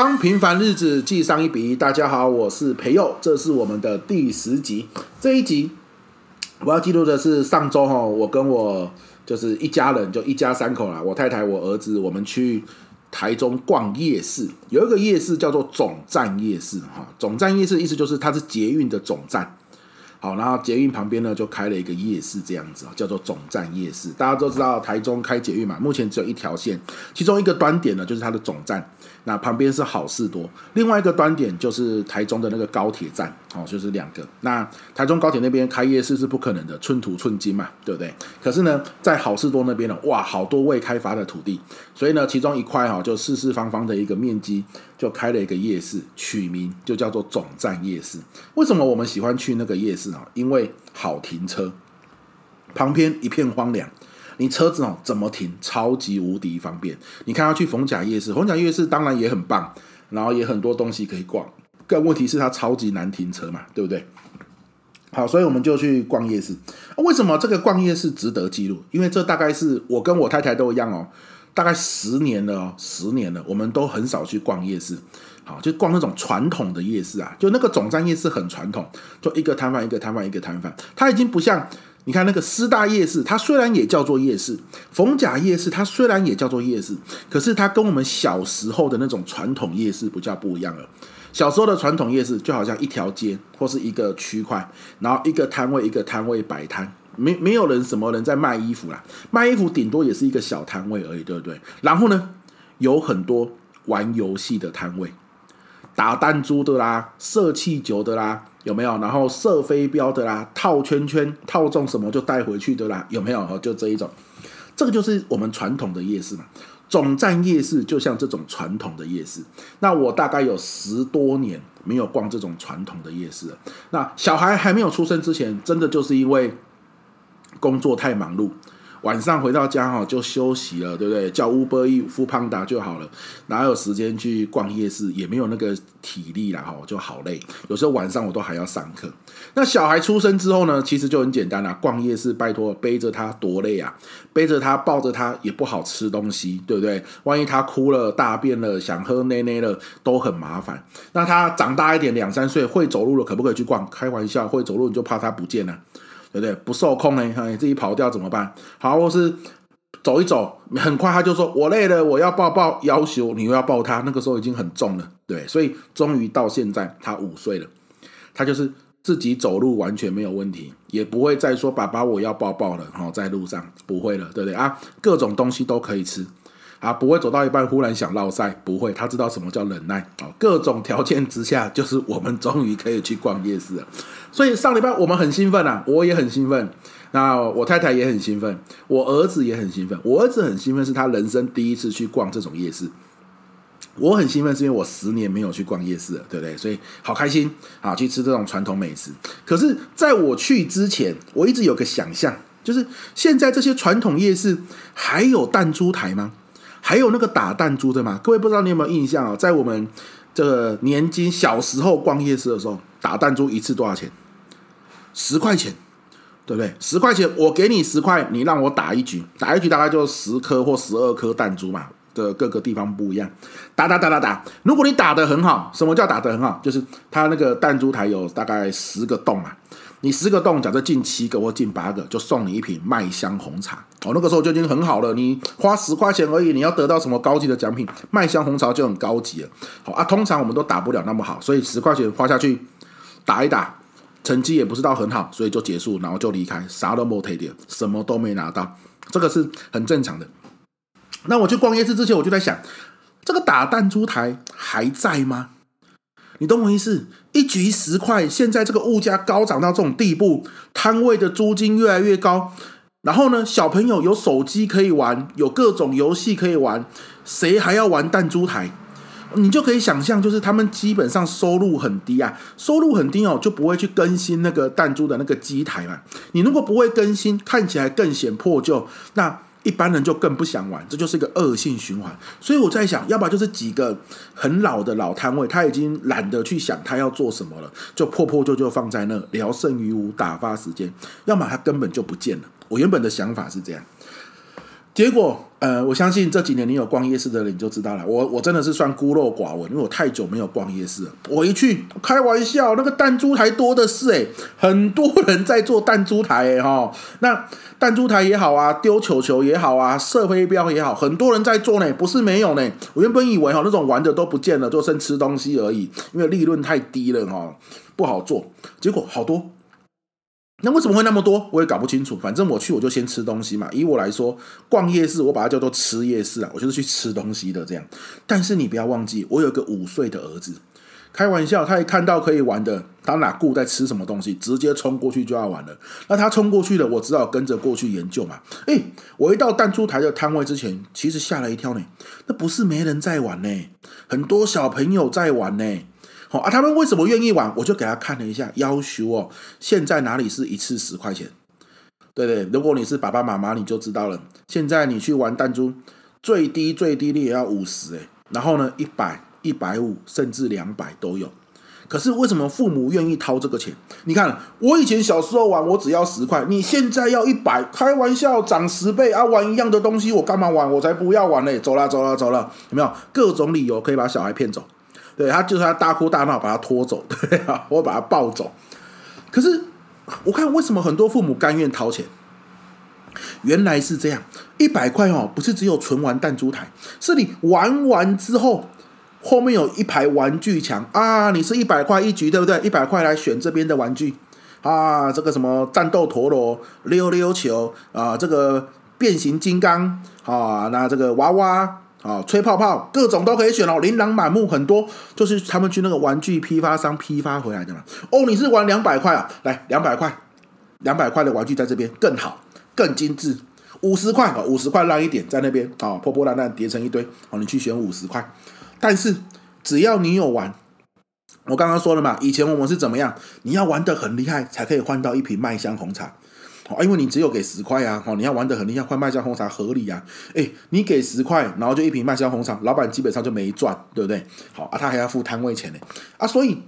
帮平凡日子记上一笔。大家好，我是培佑，这是我们的第十集。这一集我要记录的是上周哈，我跟我就是一家人，就一家三口啦，我太太、我儿子，我们去台中逛夜市。有一个夜市叫做总站夜市哈，总站夜市意思就是它是捷运的总站。好，然后捷运旁边呢就开了一个夜市，这样子啊叫做总站夜市。大家都知道台中开捷运嘛，目前只有一条线，其中一个端点呢就是它的总站。那旁边是好事多，另外一个端点就是台中的那个高铁站，哦，就是两个。那台中高铁那边开夜市是不可能的，寸土寸金嘛，对不对？可是呢，在好事多那边呢，哇，好多未开发的土地，所以呢，其中一块哈，就四四方方的一个面积，就开了一个夜市，取名就叫做总站夜市。为什么我们喜欢去那个夜市呢？因为好停车，旁边一片荒凉。你车子哦怎么停，超级无敌方便。你看要去逢甲夜市，逢甲夜市当然也很棒，然后也很多东西可以逛。但问题是它超级难停车嘛，对不对？好，所以我们就去逛夜市。为什么这个逛夜市值得记录？因为这大概是我跟我太太都一样哦，大概十年了哦，十年了，我们都很少去逛夜市。好，就逛那种传统的夜市啊，就那个总站夜市很传统，就一个摊贩一个摊贩一个摊贩，它已经不像。你看那个师大夜市，它虽然也叫做夜市，逢甲夜市它虽然也叫做夜市，可是它跟我们小时候的那种传统夜市不叫不一样了。小时候的传统夜市就好像一条街或是一个区块，然后一个摊位一个摊位摆摊，没没有人什么人在卖衣服啦，卖衣服顶多也是一个小摊位而已，对不对？然后呢，有很多玩游戏的摊位，打弹珠的啦，射气球的啦。有没有？然后射飞镖的啦，套圈圈，套中什么就带回去的啦，有没有？就这一种，这个就是我们传统的夜市嘛。总站夜市就像这种传统的夜市。那我大概有十多年没有逛这种传统的夜市了。那小孩还没有出生之前，真的就是因为工作太忙碌。晚上回到家哈就休息了，对不对？叫 Uber Eats、Foodpanda 就好了，哪有时间去逛夜市？也没有那个体力啦，哈，就好累。有时候晚上我都还要上课。那小孩出生之后呢？其实就很简单啦，逛夜市拜托背着他多累啊，背着他抱着他也不好吃东西，对不对？万一他哭了、大便了、想喝奶奶了，都很麻烦。那他长大一点，两三岁会走路了，可不可以去逛？开玩笑，会走路你就怕他不见了。对不对？不受控呢，你自己跑掉怎么办？好，或是走一走，很快他就说：“我累了，我要抱抱。”要求你又要抱他，那个时候已经很重了，对。所以终于到现在，他五岁了，他就是自己走路完全没有问题，也不会再说“爸爸，我要抱抱了”。好，在路上不会了，对不对啊？各种东西都可以吃。啊，不会走到一半忽然想落赛，不会，他知道什么叫忍耐啊。各种条件之下，就是我们终于可以去逛夜市了。所以上礼拜我们很兴奋啊，我也很兴奋，那我太太也很兴奋，我儿子也很兴奋。我儿子很兴奋，是他人生第一次去逛这种夜市。我很兴奋，是因为我十年没有去逛夜市了，对不对？所以好开心啊，去吃这种传统美食。可是在我去之前，我一直有个想象，就是现在这些传统夜市还有弹珠台吗？还有那个打弹珠的嘛？各位不知道你有没有印象啊？在我们这个年轻小时候逛夜市的时候，打弹珠一次多少钱？十块钱，对不对？十块钱，我给你十块，你让我打一局，打一局大概就十颗或十二颗弹珠嘛。的各个地方不一样，打打打打打。如果你打得很好，什么叫打得很好？就是它那个弹珠台有大概十个洞嘛。你十个洞，假设进七个或进八个，就送你一瓶麦香红茶。哦，那个时候就已经很好了。你花十块钱而已，你要得到什么高级的奖品？麦香红茶就很高级了。好啊，通常我们都打不了那么好，所以十块钱花下去打一打，成绩也不是到很好，所以就结束，然后就离开，啥都没得点，什么都没拿到，这个是很正常的。那我去逛夜市之前，我就在想，这个打弹珠台还在吗？你懂我意思？一局十块，现在这个物价高涨到这种地步，摊位的租金越来越高，然后呢，小朋友有手机可以玩，有各种游戏可以玩，谁还要玩弹珠台？你就可以想象，就是他们基本上收入很低啊，收入很低哦，就不会去更新那个弹珠的那个机台嘛。你如果不会更新，看起来更显破旧，那。一般人就更不想玩，这就是一个恶性循环。所以我在想，要不然就是几个很老的老摊位，他已经懒得去想他要做什么了，就破破旧旧放在那，聊胜于无，打发时间；要么他根本就不见了。我原本的想法是这样。结果，呃，我相信这几年你有逛夜市的人，你就知道了。我我真的是算孤陋寡闻，因为我太久没有逛夜市了。我一去，开玩笑，那个弹珠台多的是诶，很多人在做弹珠台诶哈。那弹珠台也好啊，丢球球也好啊，射飞镖也好，很多人在做呢，不是没有呢。我原本以为哈，那种玩的都不见了，就剩吃东西而已，因为利润太低了哈，不好做。结果好多。那为什么会那么多？我也搞不清楚。反正我去，我就先吃东西嘛。以我来说，逛夜市，我把它叫做吃夜市啊，我就是去吃东西的这样。但是你不要忘记，我有个五岁的儿子，开玩笑，他一看到可以玩的，他哪顾在吃什么东西，直接冲过去就要玩了。那他冲过去了，我只好跟着过去研究嘛。诶，我一到弹珠台的摊位之前，其实吓了一跳呢。那不是没人在玩呢，很多小朋友在玩呢。好啊，他们为什么愿意玩？我就给他看了一下，要求哦，现在哪里是一次十块钱？对对，如果你是爸爸妈妈，你就知道了。现在你去玩弹珠，最低最低你也要五十哎，然后呢，一百、一百五，甚至两百都有。可是为什么父母愿意掏这个钱？你看，我以前小时候玩，我只要十块，你现在要一百，开玩笑，涨十倍啊！玩一样的东西，我干嘛玩？我才不要玩嘞！走了，走了，走了，有没有各种理由可以把小孩骗走？对，他就是他大哭大闹把他拖走，对啊，我把他抱走。可是我看为什么很多父母甘愿掏钱？原来是这样，一百块哦，不是只有纯玩弹珠台，是你玩完之后，后面有一排玩具墙啊，你是一百块一局，对不对？一百块来选这边的玩具啊，这个什么战斗陀螺、溜溜球啊，这个变形金刚啊，那这个娃娃。啊，吹泡泡，各种都可以选哦，琳琅满目，很多就是他们去那个玩具批发商批发回来的嘛。哦，你是玩两百块啊？来，两百块，两百块的玩具在这边更好，更精致。五十块啊，五十块烂一点在那边啊，破破烂烂叠成一堆。哦，你去选五十块，但是只要你有玩，我刚刚说了嘛，以前我们是怎么样？你要玩得很厉害，才可以换到一瓶麦香红茶。因为你只有给十块啊，你要玩得很厉害，换麦香红茶合理啊。诶，你给十块，然后就一瓶麦香红茶，老板基本上就没赚，对不对？好啊，他还要付摊位钱呢啊，所以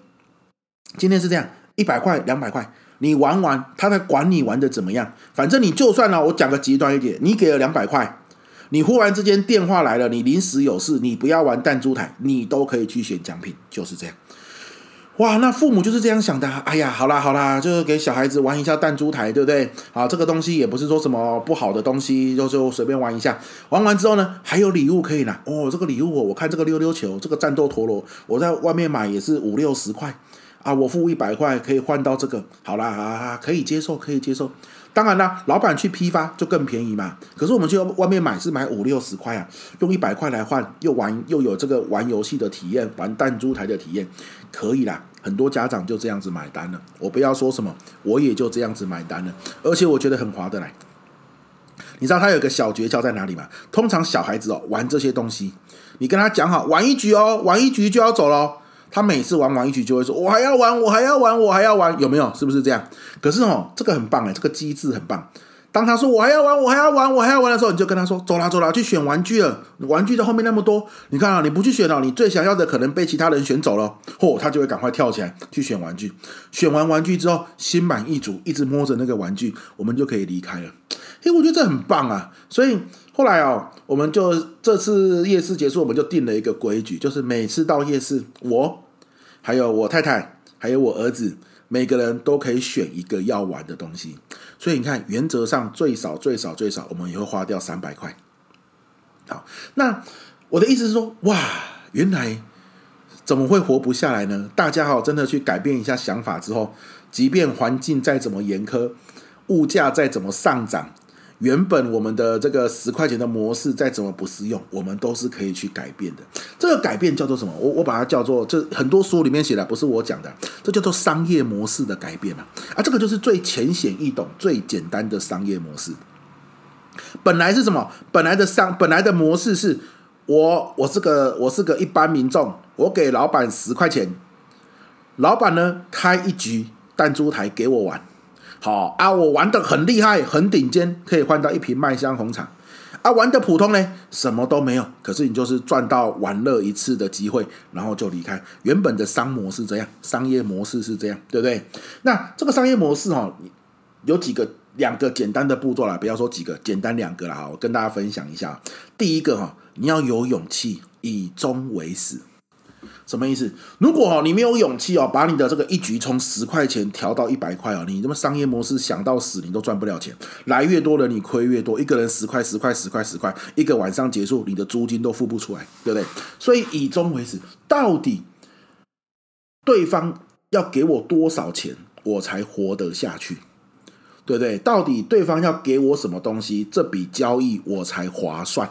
今天是这样，一百块、两百块，你玩完，他在管你玩得怎么样。反正你就算了，我讲个极端一点，你给了两百块，你忽然之间电话来了，你临时有事，你不要玩弹珠台，你都可以去选奖品，就是这样。哇，那父母就是这样想的。哎呀，好啦好啦，就是给小孩子玩一下弹珠台，对不对？啊，这个东西也不是说什么不好的东西，就就随便玩一下。玩完之后呢，还有礼物可以拿。哦，这个礼物，我看这个溜溜球，这个战斗陀螺，我在外面买也是五六十块啊，我付一百块可以换到这个。好啦，啊，可以接受，可以接受。当然啦，老板去批发就更便宜嘛。可是我们去外面买是买五六十块啊，用一百块来换，又玩又有这个玩游戏的体验，玩弹珠台的体验，可以啦。很多家长就这样子买单了。我不要说什么，我也就这样子买单了。而且我觉得很划得来。你知道他有个小诀窍在哪里吗？通常小孩子哦玩这些东西，你跟他讲好玩一局哦，玩一局就要走喽。他每次玩完一局就会说：“我还要玩，我还要玩，我还要玩。”有没有？是不是这样？可是哦，这个很棒哎，这个机制很棒。当他说“我还要玩，我还要玩，我还要玩”的时候，你就跟他说：“走啦，走啦，去选玩具。了。玩具的。后面那么多，你看啊，你不去选了，你最想要的。可能被其他人选走了。嚯，他就会赶快跳起来去选玩具。选完玩具之后，心满意足，一直摸着那个玩具，我们就可以离开了。嘿，我觉得这很棒啊。所以后来哦，我们就这次夜市结束，我们就定了一个规矩，就是每次到夜市，我还有我太太，还有我儿子。每个人都可以选一个要玩的东西，所以你看，原则上最少最少最少，我们也会花掉三百块。好，那我的意思是说，哇，原来怎么会活不下来呢？大家哈，真的去改变一下想法之后，即便环境再怎么严苛，物价再怎么上涨。原本我们的这个十块钱的模式再怎么不适用，我们都是可以去改变的。这个改变叫做什么？我我把它叫做，这很多书里面写的，不是我讲的，这叫做商业模式的改变嘛。啊，这个就是最浅显易懂、最简单的商业模式。本来是什么？本来的商，本来的模式是我，我是个，我是个一般民众，我给老板十块钱，老板呢开一局弹珠台给我玩。好啊，我玩得很厉害，很顶尖，可以换到一瓶麦香红茶。啊，玩得普通呢，什么都没有。可是你就是赚到玩乐一次的机会，然后就离开。原本的商模式这样，商业模式是这样，对不对？那这个商业模式哈，有几个两个简单的步骤啦，不要说几个，简单两个啦，我跟大家分享一下。第一个哈，你要有勇气，以终为始。什么意思？如果哦你没有勇气哦，把你的这个一局从十块钱调到一百块哦，你这么商业模式想到死，你都赚不了钱。来越多人，你亏越多。一个人十块十块十块十块，一个晚上结束，你的租金都付不出来，对不对？所以以终为始，到底对方要给我多少钱，我才活得下去？对不对？到底对方要给我什么东西，这笔交易我才划算？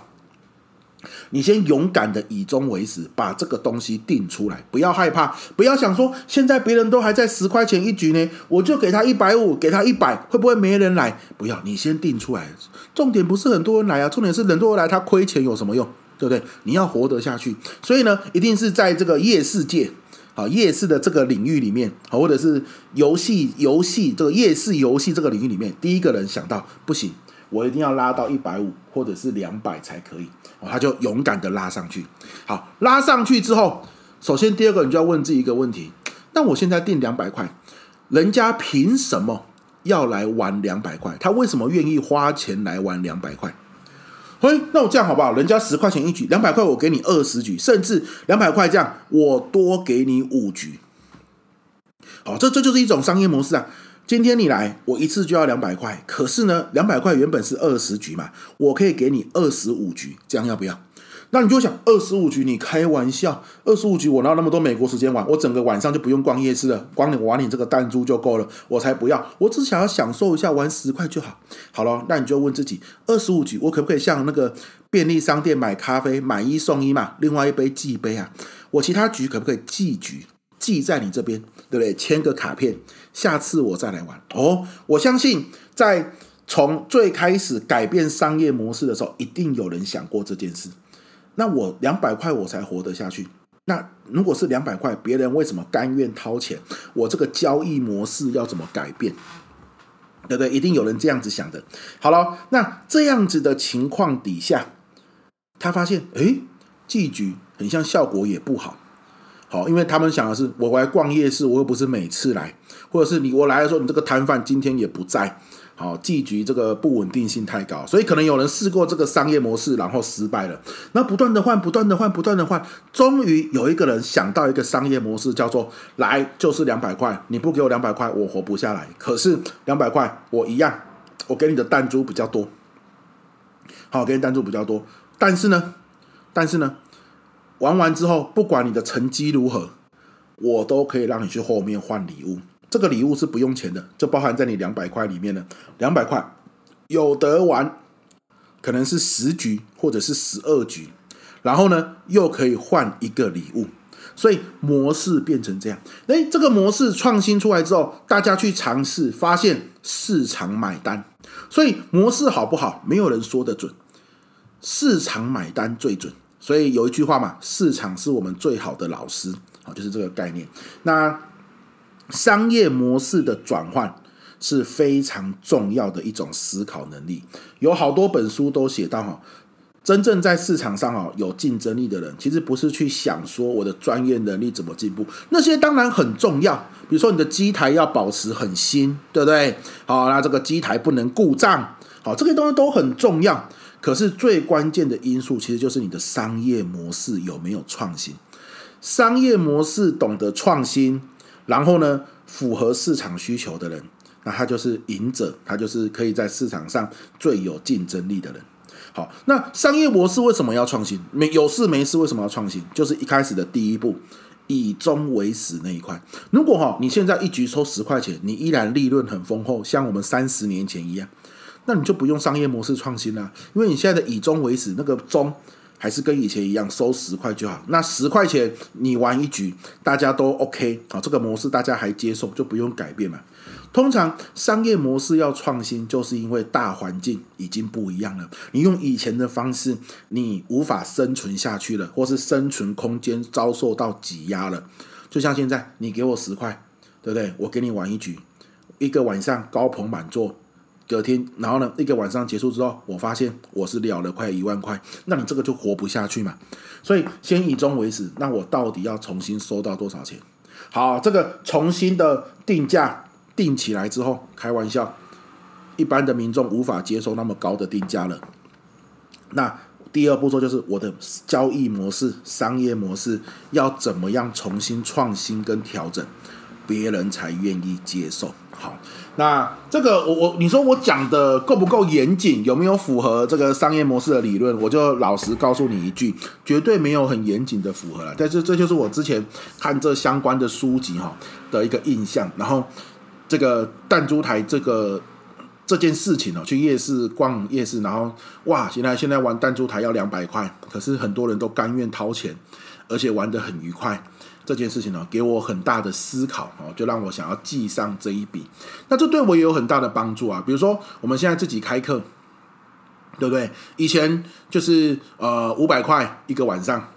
你先勇敢的以终为始，把这个东西定出来，不要害怕，不要想说现在别人都还在十块钱一局呢，我就给他一百五，给他一百，会不会没人来？不要，你先定出来。重点不是很多人来啊，重点是很多人来，他亏钱有什么用？对不对？你要活得下去，所以呢，一定是在这个夜市界，啊，夜市的这个领域里面，或者是游戏游戏这个夜市游戏这个领域里面，第一个人想到不行。我一定要拉到一百五或者是两百才可以，他就勇敢的拉上去。好，拉上去之后，首先第二个你就要问自己一个问题：那我现在定两百块，人家凭什么要来玩两百块？他为什么愿意花钱来玩两百块？嘿，那我这样好不好？人家十块钱一局，两百块我给你二十局，甚至两百块这样，我多给你五局。好，这这就是一种商业模式啊。今天你来，我一次就要两百块。可是呢，两百块原本是二十局嘛，我可以给你二十五局，这样要不要？那你就想，二十五局你开玩笑，二十五局我哪有那么多美国时间玩？我整个晚上就不用逛夜市了，光你玩你这个弹珠就够了，我才不要，我只想要享受一下玩十块就好。好了，那你就问自己，二十五局我可不可以像那个便利商店买咖啡买一送一嘛？另外一杯寄一杯啊？我其他局可不可以寄局？寄在你这边，对不对？签个卡片，下次我再来玩哦。我相信，在从最开始改变商业模式的时候，一定有人想过这件事。那我两百块我才活得下去。那如果是两百块，别人为什么甘愿掏钱？我这个交易模式要怎么改变？对不对？一定有人这样子想的。好了，那这样子的情况底下，他发现，诶，季局很像效果也不好。好，因为他们想的是，我来逛夜市，我又不是每次来，或者是你我来的时候，你这个摊贩今天也不在，好，季局这个不稳定性太高，所以可能有人试过这个商业模式，然后失败了，那不断的换，不断的换，不断的换，终于有一个人想到一个商业模式，叫做来就是两百块，你不给我两百块，我活不下来。可是两百块我一样，我给你的弹珠比较多，好，给你弹珠比较多，但是呢，但是呢。玩完之后，不管你的成绩如何，我都可以让你去后面换礼物。这个礼物是不用钱的，就包含在你两百块里面的。两百块有得玩，可能是十局或者是十二局，然后呢又可以换一个礼物，所以模式变成这样。诶，这个模式创新出来之后，大家去尝试，发现市场买单。所以模式好不好，没有人说得准，市场买单最准。所以有一句话嘛，市场是我们最好的老师，好，就是这个概念。那商业模式的转换是非常重要的一种思考能力。有好多本书都写到哈，真正在市场上哈有竞争力的人，其实不是去想说我的专业能力怎么进步，那些当然很重要。比如说你的机台要保持很新，对不对？好，那这个机台不能故障，好，这些东西都很重要。可是最关键的因素，其实就是你的商业模式有没有创新。商业模式懂得创新，然后呢，符合市场需求的人，那他就是赢者，他就是可以在市场上最有竞争力的人。好，那商业模式为什么要创新？没有事没事为什么要创新？就是一开始的第一步，以终为始那一块。如果哈，你现在一局抽十块钱，你依然利润很丰厚，像我们三十年前一样。那你就不用商业模式创新了，因为你现在的以终为始，那个终还是跟以前一样，收十块就好。那十块钱你玩一局，大家都 OK 啊，这个模式大家还接受，就不用改变嘛。通常商业模式要创新，就是因为大环境已经不一样了。你用以前的方式，你无法生存下去了，或是生存空间遭受到挤压了。就像现在，你给我十块，对不对？我给你玩一局，一个晚上高朋满座。隔天，然后呢，一个晚上结束之后，我发现我是了了快一万块，那你这个就活不下去嘛。所以先以终为始，那我到底要重新收到多少钱？好，这个重新的定价定起来之后，开玩笑，一般的民众无法接受那么高的定价了。那第二步骤就是我的交易模式、商业模式要怎么样重新创新跟调整，别人才愿意接受。好，那这个我我你说我讲的够不够严谨？有没有符合这个商业模式的理论？我就老实告诉你一句，绝对没有很严谨的符合了。但是这就是我之前看这相关的书籍哈的一个印象。然后这个弹珠台这个。这件事情哦，去夜市逛夜市，然后哇，现在现在玩弹珠台要两百块，可是很多人都甘愿掏钱，而且玩得很愉快。这件事情呢，给我很大的思考哦，就让我想要记上这一笔。那这对我也有很大的帮助啊。比如说，我们现在自己开课，对不对？以前就是呃五百块一个晚上，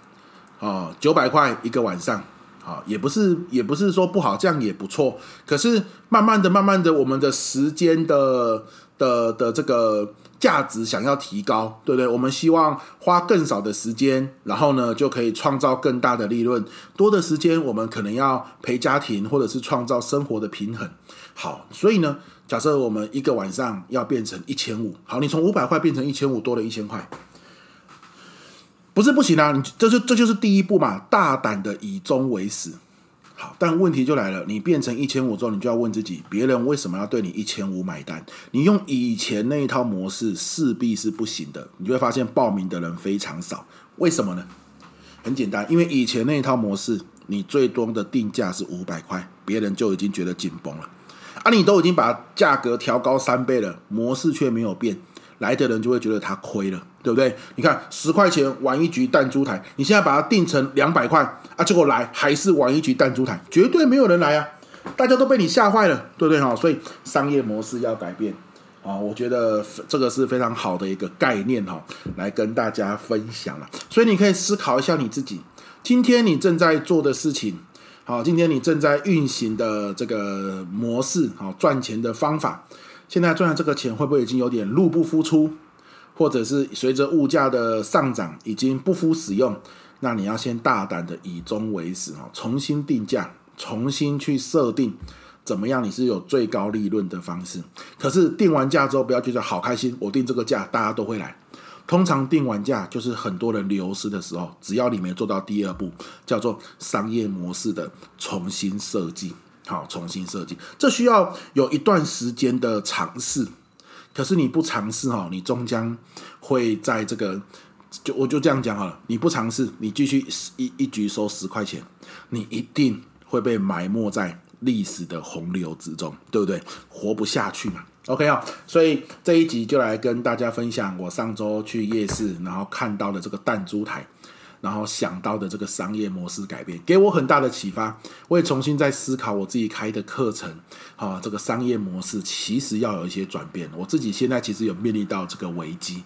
哦九百块一个晚上。啊，也不是，也不是说不好，这样也不错。可是慢慢的、慢慢的，我们的时间的的的这个价值想要提高，对不对？我们希望花更少的时间，然后呢，就可以创造更大的利润。多的时间，我们可能要陪家庭，或者是创造生活的平衡。好，所以呢，假设我们一个晚上要变成一千五，好，你从五百块变成一千五，多了一千块。不是不行啊，你这就这就是第一步嘛，大胆的以终为始。但问题就来了，你变成一千五之后，你就要问自己，别人为什么要对你一千五买单？你用以前那一套模式势必是不行的，你就会发现报名的人非常少。为什么呢？很简单，因为以前那一套模式，你最多的定价是五百块，别人就已经觉得紧绷了。啊，你都已经把价格调高三倍了，模式却没有变。来的人就会觉得他亏了，对不对？你看十块钱玩一局弹珠台，你现在把它定成两百块啊，结果来还是玩一局弹珠台，绝对没有人来啊！大家都被你吓坏了，对不对哈？所以商业模式要改变啊，我觉得这个是非常好的一个概念哈，来跟大家分享了。所以你可以思考一下你自己，今天你正在做的事情，好，今天你正在运行的这个模式，好，赚钱的方法。现在赚的这个钱会不会已经有点入不敷出，或者是随着物价的上涨已经不敷使用？那你要先大胆的以终为始哦，重新定价，重新去设定怎么样你是有最高利润的方式。可是定完价之后不要觉得好开心，我定这个价大家都会来。通常定完价就是很多人流失的时候，只要你没做到第二步，叫做商业模式的重新设计。好，重新设计，这需要有一段时间的尝试。可是你不尝试哈，你终将会在这个，就我就这样讲好了。你不尝试，你继续一一局收十块钱，你一定会被埋没在历史的洪流之中，对不对？活不下去嘛。OK 啊，所以这一集就来跟大家分享我上周去夜市，然后看到的这个弹珠台。然后想到的这个商业模式改变，给我很大的启发。我也重新在思考我自己开的课程，啊，这个商业模式其实要有一些转变。我自己现在其实有面临到这个危机，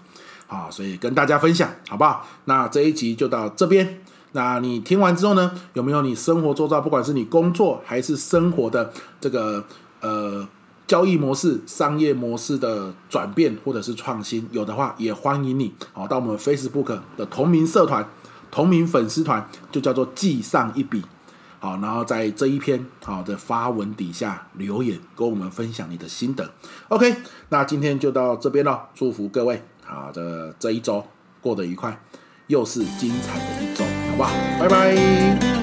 啊，所以跟大家分享，好不好？那这一集就到这边。那你听完之后呢，有没有你生活周遭，不管是你工作还是生活的这个呃交易模式、商业模式的转变或者是创新？有的话，也欢迎你，好，到我们 Facebook 的同名社团。同名粉丝团就叫做记上一笔，好，然后在这一篇好的发文底下留言，跟我们分享你的心得。OK，那今天就到这边了，祝福各位好的这一周过得愉快，又是精彩的一周，好不好？拜拜。